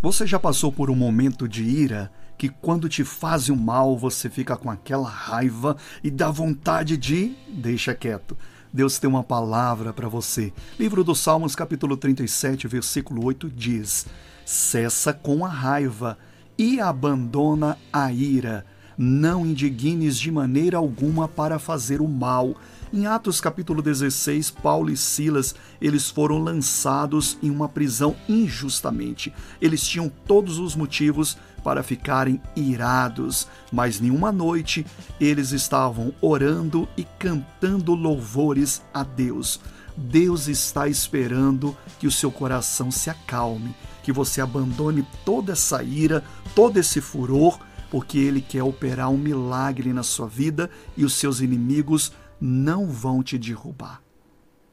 Você já passou por um momento de ira que quando te fazem o mal você fica com aquela raiva e dá vontade de deixa quieto. Deus tem uma palavra para você. Livro dos Salmos, capítulo 37, versículo 8 diz: Cessa com a raiva e abandona a ira. Não indignes de maneira alguma para fazer o mal em Atos capítulo 16, Paulo e Silas, eles foram lançados em uma prisão injustamente. Eles tinham todos os motivos para ficarem irados, mas nenhuma noite eles estavam orando e cantando louvores a Deus. Deus está esperando que o seu coração se acalme, que você abandone toda essa ira, todo esse furor, porque ele quer operar um milagre na sua vida e os seus inimigos não vão te derrubar.